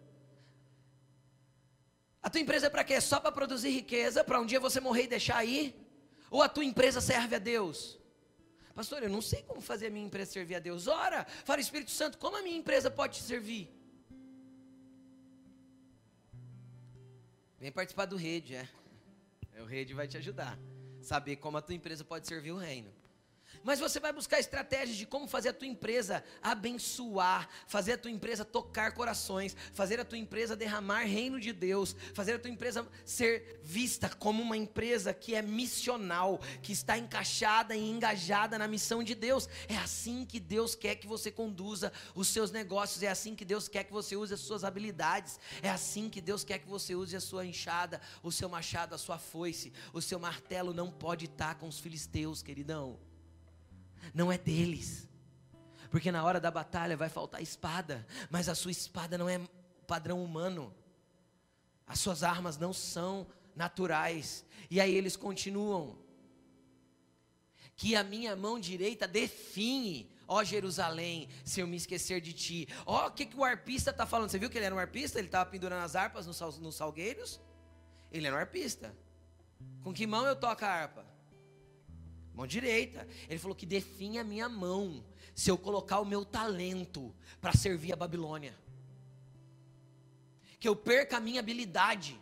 A tua empresa é para quê? Só para produzir riqueza, para um dia você morrer e deixar aí? Ou a tua empresa serve a Deus? Pastor, eu não sei como fazer a minha empresa servir a Deus. Ora, fala Espírito Santo, como a minha empresa pode te servir? Vem participar do rede, é. é o rede vai te ajudar. saber como a tua empresa pode servir o reino. Mas você vai buscar estratégias de como fazer a tua empresa abençoar, fazer a tua empresa tocar corações, fazer a tua empresa derramar reino de Deus, fazer a tua empresa ser vista como uma empresa que é missional, que está encaixada e engajada na missão de Deus. É assim que Deus quer que você conduza os seus negócios, é assim que Deus quer que você use as suas habilidades, é assim que Deus quer que você use a sua enxada, o seu machado, a sua foice, o seu martelo não pode estar com os filisteus, queridão não é deles. Porque na hora da batalha vai faltar espada, mas a sua espada não é padrão humano. As suas armas não são naturais. E aí eles continuam. Que a minha mão direita define, ó Jerusalém, se eu me esquecer de ti. Ó, o que, que o arpista está falando? Você viu que ele era um arpista? Ele estava pendurando as harpas nos, salgueiros? Ele era um arpista. Com que mão eu toco a harpa? Mão direita. Ele falou que definha a minha mão se eu colocar o meu talento para servir a Babilônia. Que eu perca a minha habilidade.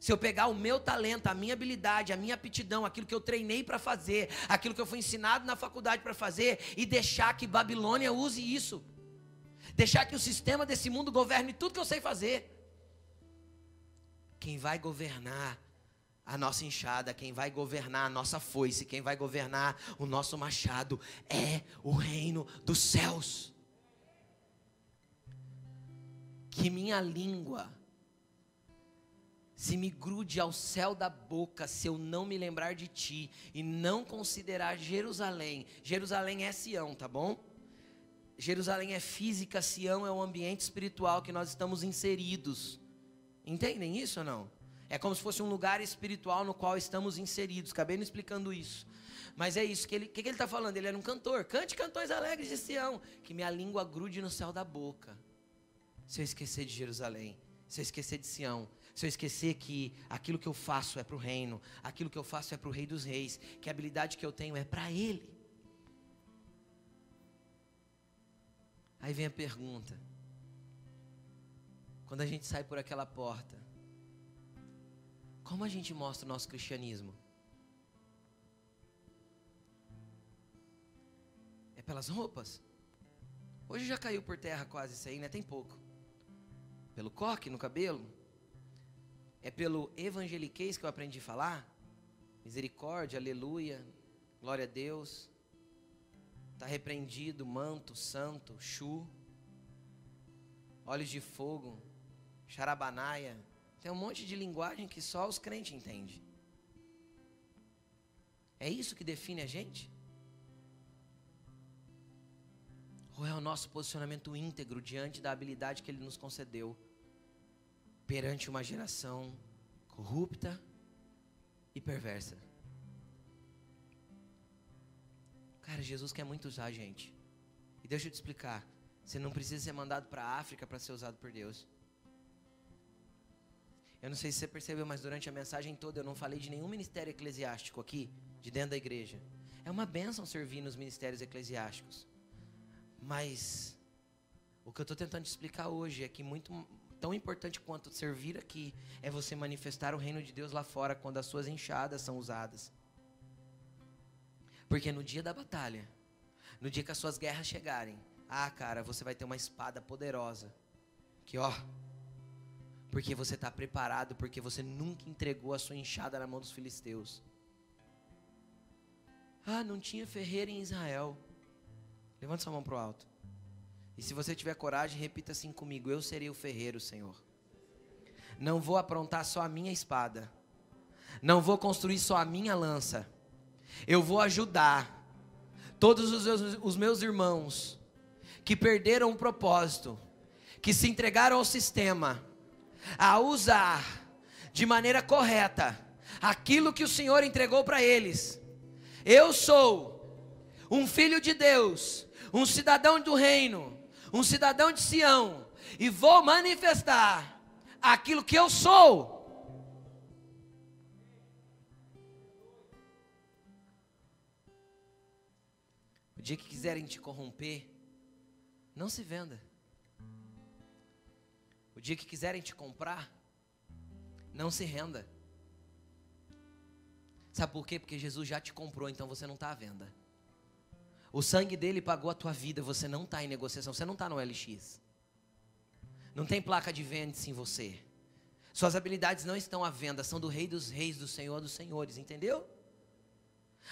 Se eu pegar o meu talento, a minha habilidade, a minha aptidão, aquilo que eu treinei para fazer, aquilo que eu fui ensinado na faculdade para fazer e deixar que Babilônia use isso. Deixar que o sistema desse mundo governe tudo que eu sei fazer. Quem vai governar a nossa enxada, quem vai governar a nossa foice, quem vai governar o nosso machado é o reino dos céus. Que minha língua se me grude ao céu da boca se eu não me lembrar de ti e não considerar Jerusalém. Jerusalém é Sião, tá bom? Jerusalém é física, Sião é o ambiente espiritual que nós estamos inseridos. Entendem isso ou não? É como se fosse um lugar espiritual no qual estamos inseridos. Acabei me explicando isso. Mas é isso que ele, que, que ele está falando? Ele era um cantor. Cante cantores alegres de Sião. Que minha língua grude no céu da boca. Se eu esquecer de Jerusalém, se eu esquecer de Sião, se eu esquecer que aquilo que eu faço é para o reino, aquilo que eu faço é para o Rei dos Reis, que a habilidade que eu tenho é para Ele. Aí vem a pergunta: quando a gente sai por aquela porta, como a gente mostra o nosso cristianismo? É pelas roupas? Hoje já caiu por terra quase isso aí, né? Tem pouco. Pelo coque no cabelo? É pelo evangeliquez que eu aprendi a falar? Misericórdia, aleluia, glória a Deus. Está repreendido, manto, santo, chu, olhos de fogo, charabanaia, tem um monte de linguagem que só os crentes entendem. É isso que define a gente? Ou é o nosso posicionamento íntegro diante da habilidade que Ele nos concedeu perante uma geração corrupta e perversa? Cara, Jesus quer muito usar a gente. E deixa eu te explicar. Você não precisa ser mandado para a África para ser usado por Deus. Eu não sei se você percebeu, mas durante a mensagem toda eu não falei de nenhum ministério eclesiástico aqui, de dentro da igreja. É uma bênção servir nos ministérios eclesiásticos. Mas o que eu estou tentando te explicar hoje é que muito tão importante quanto servir aqui é você manifestar o reino de Deus lá fora quando as suas enxadas são usadas. Porque no dia da batalha, no dia que as suas guerras chegarem, ah, cara, você vai ter uma espada poderosa. Que ó, porque você está preparado, porque você nunca entregou a sua enxada na mão dos filisteus. Ah, não tinha ferreiro em Israel. Levante sua mão para o alto. E se você tiver coragem, repita assim comigo: Eu serei o ferreiro, Senhor. Não vou aprontar só a minha espada. Não vou construir só a minha lança. Eu vou ajudar todos os meus, os meus irmãos que perderam o propósito, que se entregaram ao sistema a usar de maneira correta aquilo que o Senhor entregou para eles. Eu sou um filho de Deus, um cidadão do reino, um cidadão de Sião, e vou manifestar aquilo que eu sou. O dia que quiserem te corromper, não se venda dia que quiserem te comprar, não se renda. Sabe por quê? Porque Jesus já te comprou, então você não está à venda. O sangue dele pagou a tua vida, você não está em negociação, você não está no LX. Não tem placa de venda em você. Suas habilidades não estão à venda, são do Rei dos Reis, do Senhor dos Senhores, entendeu?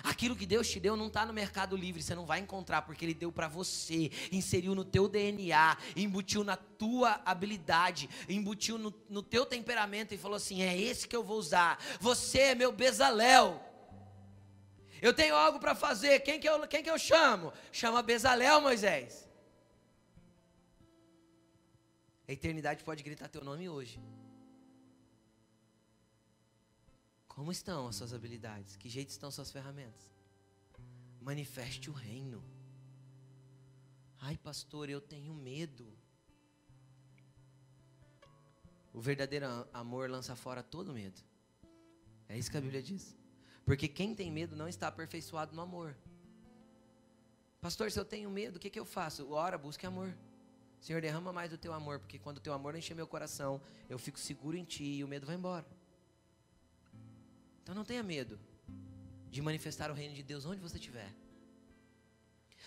Aquilo que Deus te deu não está no mercado livre, você não vai encontrar, porque Ele deu para você, inseriu no teu DNA, embutiu na tua habilidade, embutiu no, no teu temperamento e falou assim: é esse que eu vou usar. Você é meu Bezalel. Eu tenho algo para fazer, quem que, eu, quem que eu chamo? Chama Bezalel, Moisés. A eternidade pode gritar teu nome hoje. Como estão as suas habilidades? Que jeito estão suas ferramentas? Manifeste o reino. Ai, pastor, eu tenho medo. O verdadeiro amor lança fora todo medo. É isso que a Bíblia diz. Porque quem tem medo não está aperfeiçoado no amor. Pastor, se eu tenho medo, o que, que eu faço? Ora, busque amor. Senhor, derrama mais do teu amor, porque quando o teu amor encher meu coração, eu fico seguro em ti e o medo vai embora. Então não tenha medo de manifestar o reino de Deus onde você estiver.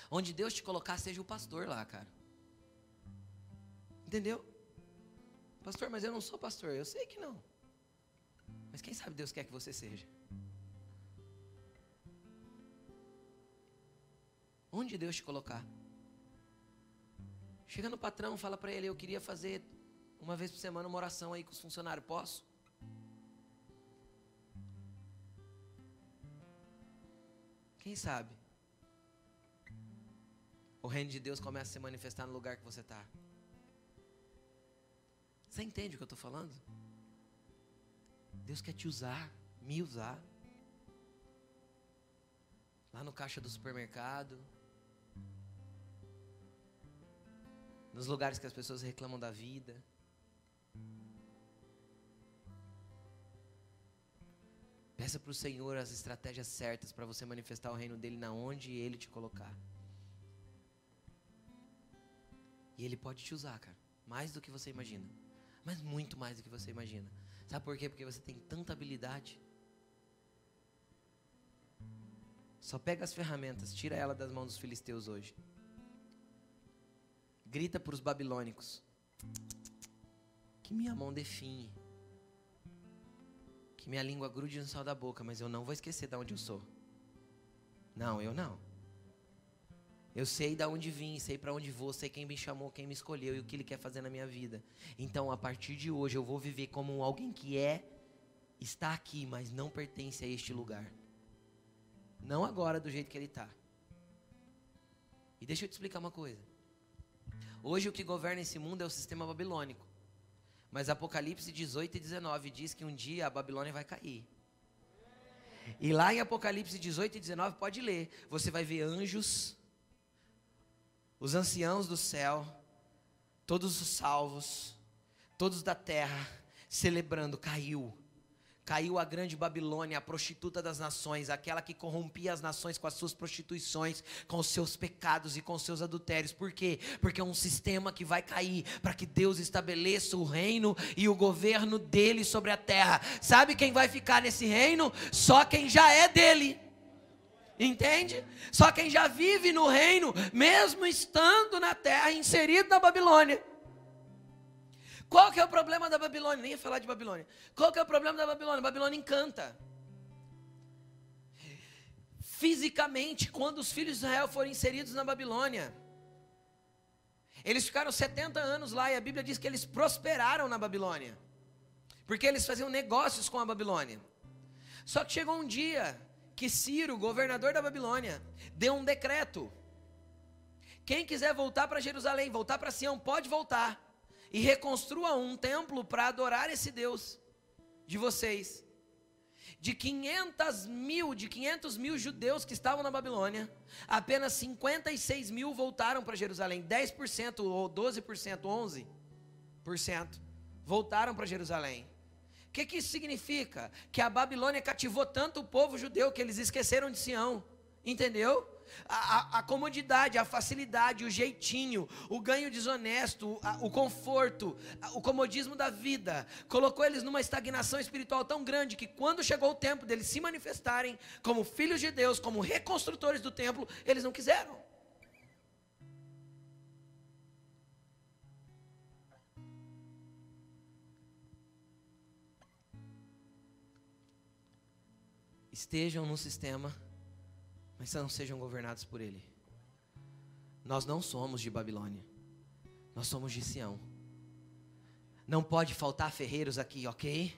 Onde Deus te colocar, seja o pastor lá, cara. Entendeu? Pastor, mas eu não sou pastor. Eu sei que não. Mas quem sabe Deus quer que você seja? Onde Deus te colocar? Chega no patrão, fala para ele: Eu queria fazer uma vez por semana uma oração aí com os funcionários. Posso? Quem sabe? O reino de Deus começa a se manifestar no lugar que você está. Você entende o que eu estou falando? Deus quer te usar, me usar. Lá no caixa do supermercado. Nos lugares que as pessoas reclamam da vida. Peça para o Senhor as estratégias certas para você manifestar o reino dele na onde ele te colocar. E ele pode te usar, cara, mais do que você imagina. Mas muito mais do que você imagina. Sabe por quê? Porque você tem tanta habilidade. Só pega as ferramentas, tira ela das mãos dos filisteus hoje. Grita para os babilônicos. Que minha mão define que minha língua grude no céu da boca, mas eu não vou esquecer de onde eu sou. Não, eu não. Eu sei de onde vim, sei para onde vou, sei quem me chamou, quem me escolheu e o que Ele quer fazer na minha vida. Então, a partir de hoje, eu vou viver como alguém que é, está aqui, mas não pertence a este lugar. Não agora do jeito que ele está. E deixa eu te explicar uma coisa. Hoje o que governa esse mundo é o sistema babilônico. Mas Apocalipse 18 e 19 diz que um dia a Babilônia vai cair. E lá em Apocalipse 18 e 19, pode ler, você vai ver anjos, os anciãos do céu, todos os salvos, todos da terra, celebrando, caiu Caiu a grande Babilônia, a prostituta das nações, aquela que corrompia as nações com as suas prostituições, com os seus pecados e com os seus adultérios. Por quê? Porque é um sistema que vai cair para que Deus estabeleça o reino e o governo dele sobre a terra. Sabe quem vai ficar nesse reino? Só quem já é dele. Entende? Só quem já vive no reino, mesmo estando na terra, inserido na Babilônia. Qual que é o problema da Babilônia? Nem ia falar de Babilônia. Qual que é o problema da Babilônia? Babilônia encanta. Fisicamente, quando os filhos de Israel foram inseridos na Babilônia, eles ficaram 70 anos lá e a Bíblia diz que eles prosperaram na Babilônia. Porque eles faziam negócios com a Babilônia. Só que chegou um dia que Ciro, governador da Babilônia, deu um decreto. Quem quiser voltar para Jerusalém, voltar para Sião, pode voltar e reconstrua um templo para adorar esse Deus de vocês. De 500 mil, de 500 mil judeus que estavam na Babilônia, apenas 56 mil voltaram para Jerusalém. 10% ou 12%, 11% voltaram para Jerusalém. O que, que isso significa? Que a Babilônia cativou tanto o povo judeu que eles esqueceram de Sião. Entendeu? A, a, comodidade, a facilidade, o jeitinho, o ganho desonesto, a, o conforto, o comodismo da vida, colocou eles numa estagnação espiritual tão grande que quando chegou o tempo deles se manifestarem como filhos de Deus, como reconstrutores do templo, eles não quiseram. Estejam no sistema mas não sejam governados por ele. Nós não somos de Babilônia, nós somos de Sião. Não pode faltar ferreiros aqui, ok?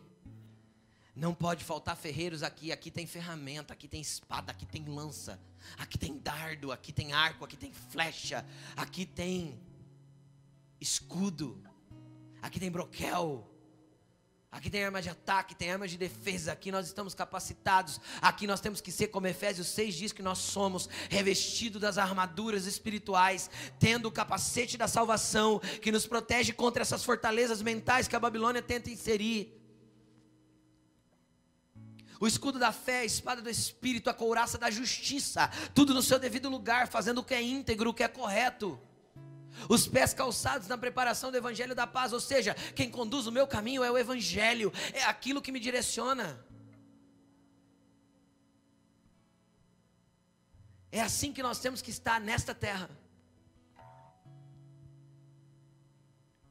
Não pode faltar ferreiros aqui. Aqui tem ferramenta, aqui tem espada, aqui tem lança, aqui tem dardo, aqui tem arco, aqui tem flecha, aqui tem escudo, aqui tem broquel, Aqui tem arma de ataque, tem arma de defesa. Aqui nós estamos capacitados. Aqui nós temos que ser, como Efésios 6 diz, que nós somos revestidos das armaduras espirituais, tendo o capacete da salvação, que nos protege contra essas fortalezas mentais que a Babilônia tenta inserir. O escudo da fé, a espada do espírito, a couraça da justiça, tudo no seu devido lugar, fazendo o que é íntegro, o que é correto os pés calçados na preparação do Evangelho da paz, ou seja, quem conduz o meu caminho é o Evangelho, é aquilo que me direciona. É assim que nós temos que estar nesta terra.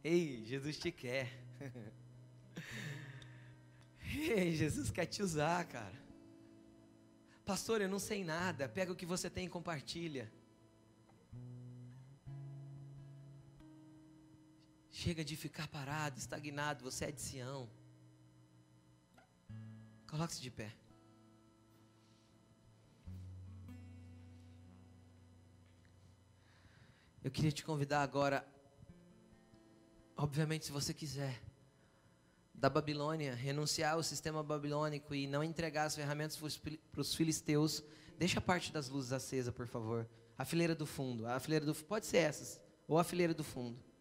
Ei, Jesus te quer. <laughs> Ei, Jesus quer te usar, cara. Pastor, eu não sei nada. Pega o que você tem e compartilha. Chega de ficar parado, estagnado, você é de Sião. Coloque-se de pé. Eu queria te convidar agora, obviamente, se você quiser, da Babilônia, renunciar ao sistema babilônico e não entregar as ferramentas para os filisteus, deixa a parte das luzes acesa, por favor. A fileira do fundo, a fileira do pode ser essas, ou a fileira do fundo.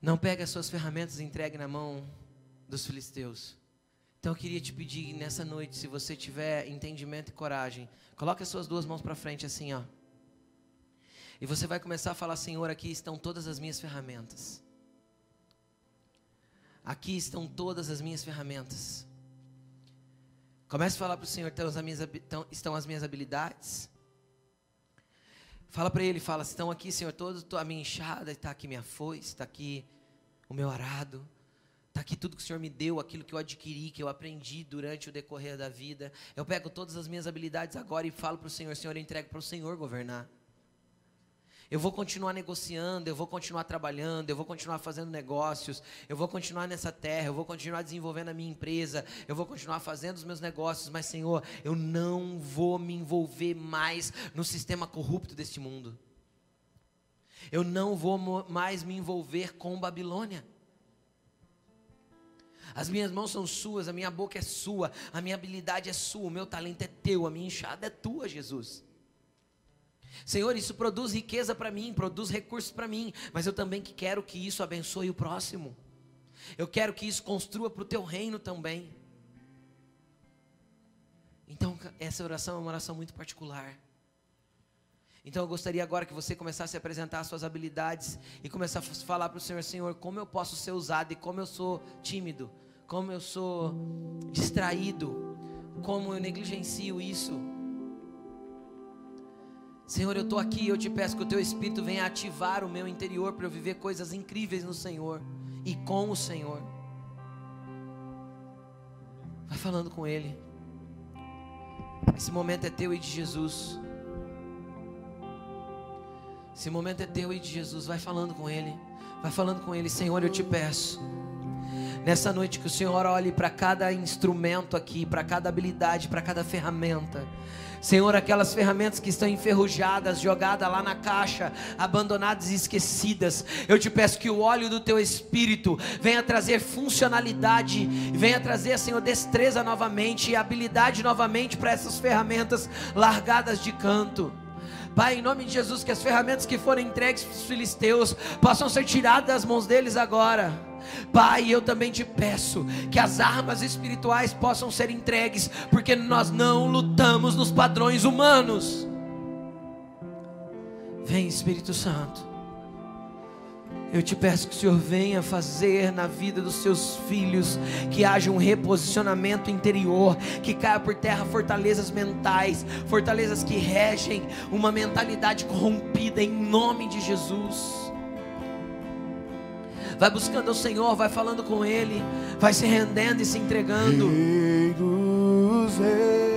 Não pegue as suas ferramentas e entregue na mão dos filisteus. Então eu queria te pedir nessa noite, se você tiver entendimento e coragem, coloque as suas duas mãos para frente assim, ó. E você vai começar a falar, Senhor, aqui estão todas as minhas ferramentas. Aqui estão todas as minhas ferramentas. Comece a falar para o Senhor, estão as, minhas, estão as minhas habilidades. Fala para ele, fala, estão aqui, Senhor, toda a minha enxada, está aqui minha foice, está aqui o meu arado, está aqui tudo que o Senhor me deu, aquilo que eu adquiri, que eu aprendi durante o decorrer da vida. Eu pego todas as minhas habilidades agora e falo para o Senhor, Senhor, eu entrego para o Senhor governar. Eu vou continuar negociando, eu vou continuar trabalhando, eu vou continuar fazendo negócios, eu vou continuar nessa terra, eu vou continuar desenvolvendo a minha empresa, eu vou continuar fazendo os meus negócios, mas Senhor, eu não vou me envolver mais no sistema corrupto deste mundo. Eu não vou mais me envolver com Babilônia. As minhas mãos são suas, a minha boca é sua, a minha habilidade é sua, o meu talento é teu, a minha enxada é tua, Jesus. Senhor, isso produz riqueza para mim, produz recursos para mim, mas eu também quero que isso abençoe o próximo. Eu quero que isso construa para o teu reino também. Então, essa oração é uma oração muito particular. Então eu gostaria agora que você começasse a apresentar as suas habilidades e começasse a falar para o Senhor, Senhor, como eu posso ser usado e como eu sou tímido, como eu sou distraído, como eu negligencio isso. Senhor, eu estou aqui e eu te peço que o teu Espírito venha ativar o meu interior para eu viver coisas incríveis no Senhor e com o Senhor. Vai falando com Ele. Esse momento é teu e de Jesus. Esse momento é teu e de Jesus. Vai falando com Ele. Vai falando com Ele, Senhor, eu te peço. Nessa noite que o Senhor olhe para cada instrumento aqui, para cada habilidade, para cada ferramenta. Senhor, aquelas ferramentas que estão enferrujadas, jogadas lá na caixa, abandonadas e esquecidas. Eu te peço que o óleo do teu espírito venha trazer funcionalidade, venha trazer, Senhor, destreza novamente e habilidade novamente para essas ferramentas largadas de canto. Pai, em nome de Jesus, que as ferramentas que foram entregues para os filisteus possam ser tiradas das mãos deles agora Pai, eu também te peço que as armas espirituais possam ser entregues, porque nós não lutamos nos padrões humanos. Vem, Espírito Santo. Eu te peço que o Senhor venha fazer na vida dos seus filhos que haja um reposicionamento interior, que caia por terra fortalezas mentais, fortalezas que regem uma mentalidade corrompida em nome de Jesus. Vai buscando o Senhor, vai falando com Ele, vai se rendendo e se entregando. Rei dos reis.